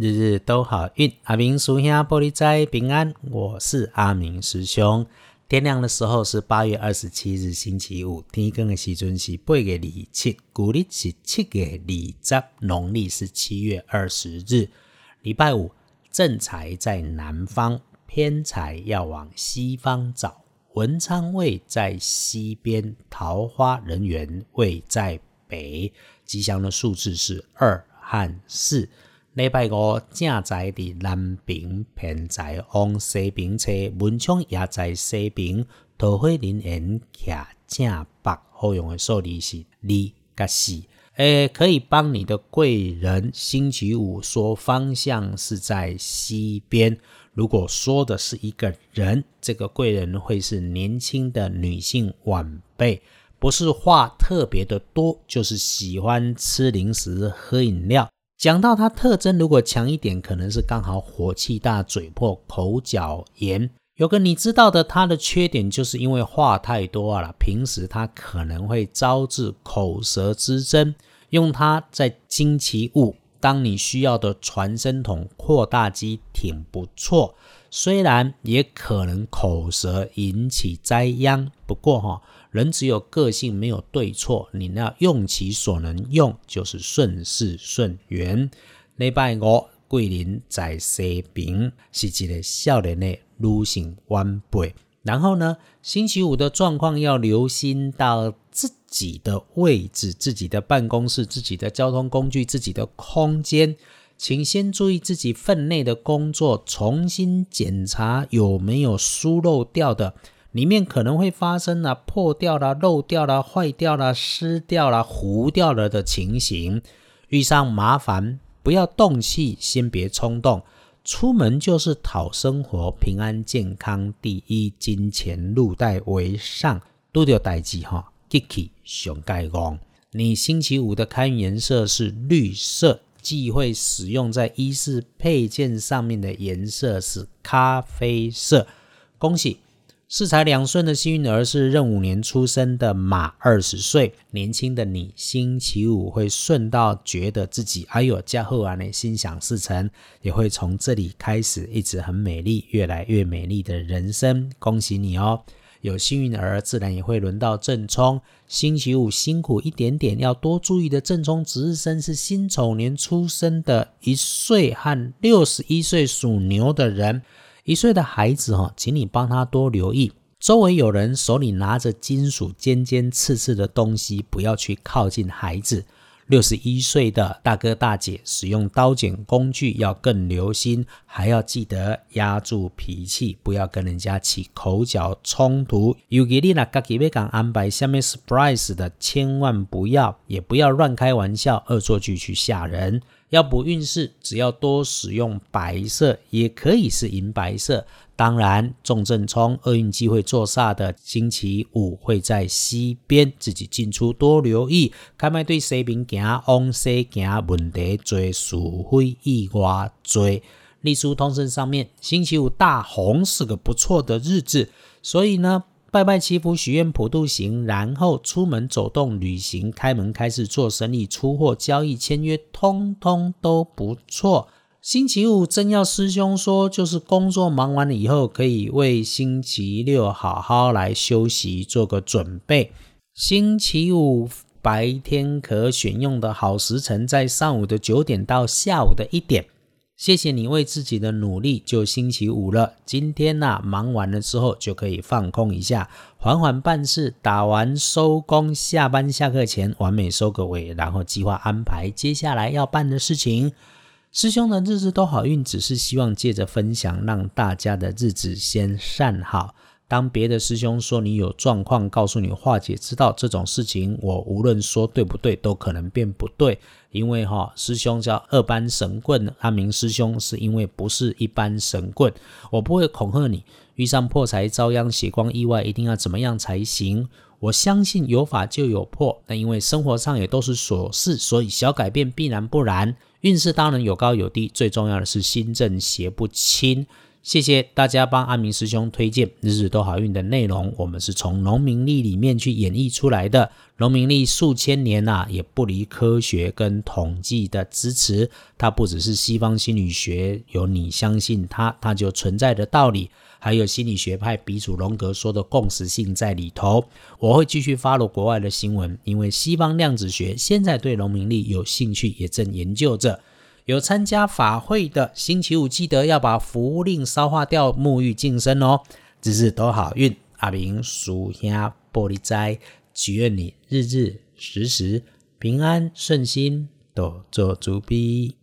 日日都好运。阿明叔兄玻璃斋平安，我是阿明师兄。天亮的时候是八月二十七日星期五，天更的时阵是八月二七，古历是七月二十，农历是七月二十日，礼拜五。正财在南方，偏财要往西方找。文昌位在西边，桃花人缘位在北。吉祥的数字是二和四。礼拜五正在伫南边，偏在往西边车，文昌也在西边，桃花人缘徛正北。好用的数字是二甲四。诶，可以帮你的贵人。星期五说方向是在西边。如果说的是一个人，这个贵人会是年轻的女性晚辈，不是话特别的多，就是喜欢吃零食、喝饮料。讲到它特征，如果强一点，可能是刚好火气大、嘴破、口角炎。有个你知道的，它的缺点就是因为话太多了，平时它可能会招致口舌之争。用它在惊奇物。当你需要的传声筒扩大机挺不错，虽然也可能口舌引起灾殃，不过哈，人只有个性没有对错，你要用其所能用，就是顺势顺缘。礼拜五桂林在西平，是一个少年的女性晚辈。然后呢，星期五的状况要留心到自己的位置、自己的办公室、自己的交通工具、自己的空间，请先注意自己分内的工作，重新检查有没有疏漏掉的，里面可能会发生了破掉了、漏掉了、坏掉了、湿掉了、糊掉了的情形。遇上麻烦，不要动气，先别冲动。出门就是讨生活，平安健康第一，金钱入袋为上。都着代志哈，Kiki 熊盖公。你星期五的开运颜色是绿色，忌讳使用在衣饰配件上面的颜色是咖啡色。恭喜！四财两顺的幸运儿是壬午年出生的马，二十岁，年轻的你，星期五会顺到觉得自己哎呦加厚完的心想事成，也会从这里开始一直很美丽，越来越美丽的人生，恭喜你哦！有幸运儿，自然也会轮到正冲，星期五辛苦一点点，要多注意的正冲值日生是辛丑年出生的一岁和六十一岁属牛的人。一岁的孩子哈，请你帮他多留意，周围有人手里拿着金属尖尖刺刺的东西，不要去靠近孩子。六十一岁的大哥大姐使用刀剪工具要更留心，还要记得压住脾气，不要跟人家起口角冲突。尤其你那自己要讲安排下面 surprise 的，千万不要，也不要乱开玩笑，恶作剧去吓人。要补运势，只要多使用白色，也可以是银白色。当然，重正冲、厄运机会坐煞的星期五会在西边，自己进出多留意。开麦对西边行，往西行，问题最，是非意外多。历书通胜上面，星期五大红是个不错的日子，所以呢。拜拜祈福许愿普渡行，然后出门走动旅行，开门开始做生意，出货交易签约，通通都不错。星期五真要师兄说，就是工作忙完了以后，可以为星期六好好来休息做个准备。星期五白天可选用的好时辰在上午的九点到下午的一点。谢谢你为自己的努力，就星期五了。今天呢，忙完了之后就可以放空一下，缓缓办事，打完收工，下班下课前完美收个尾，然后计划安排接下来要办的事情。师兄的日子都好运，只是希望借着分享，让大家的日子先善好。当别的师兄说你有状况，告诉你化解之道，这种事情我无论说对不对，都可能变不对。因为哈，师兄叫二班神棍，阿明师兄是因为不是一般神棍，我不会恐吓你。遇上破财遭殃、血光意外，一定要怎么样才行？我相信有法就有破。那因为生活上也都是琐事，所以小改变必然不然。运势当然有高有低，最重要的是心正邪不侵。谢谢大家帮阿明师兄推荐日日都好运的内容，我们是从农民历里面去演绎出来的。农民历数千年呐，也不离科学跟统计的支持。它不只是西方心理学有你相信它，它就存在的道理，还有心理学派鼻祖荣格说的共识性在里头。我会继续发了国外的新闻，因为西方量子学现在对农民历有兴趣，也正研究着。有参加法会的，星期五记得要把符令烧化掉，沐浴净身哦。日日都好运，阿明属下玻璃斋，祈愿你日日时时平安顺心，都做主逼。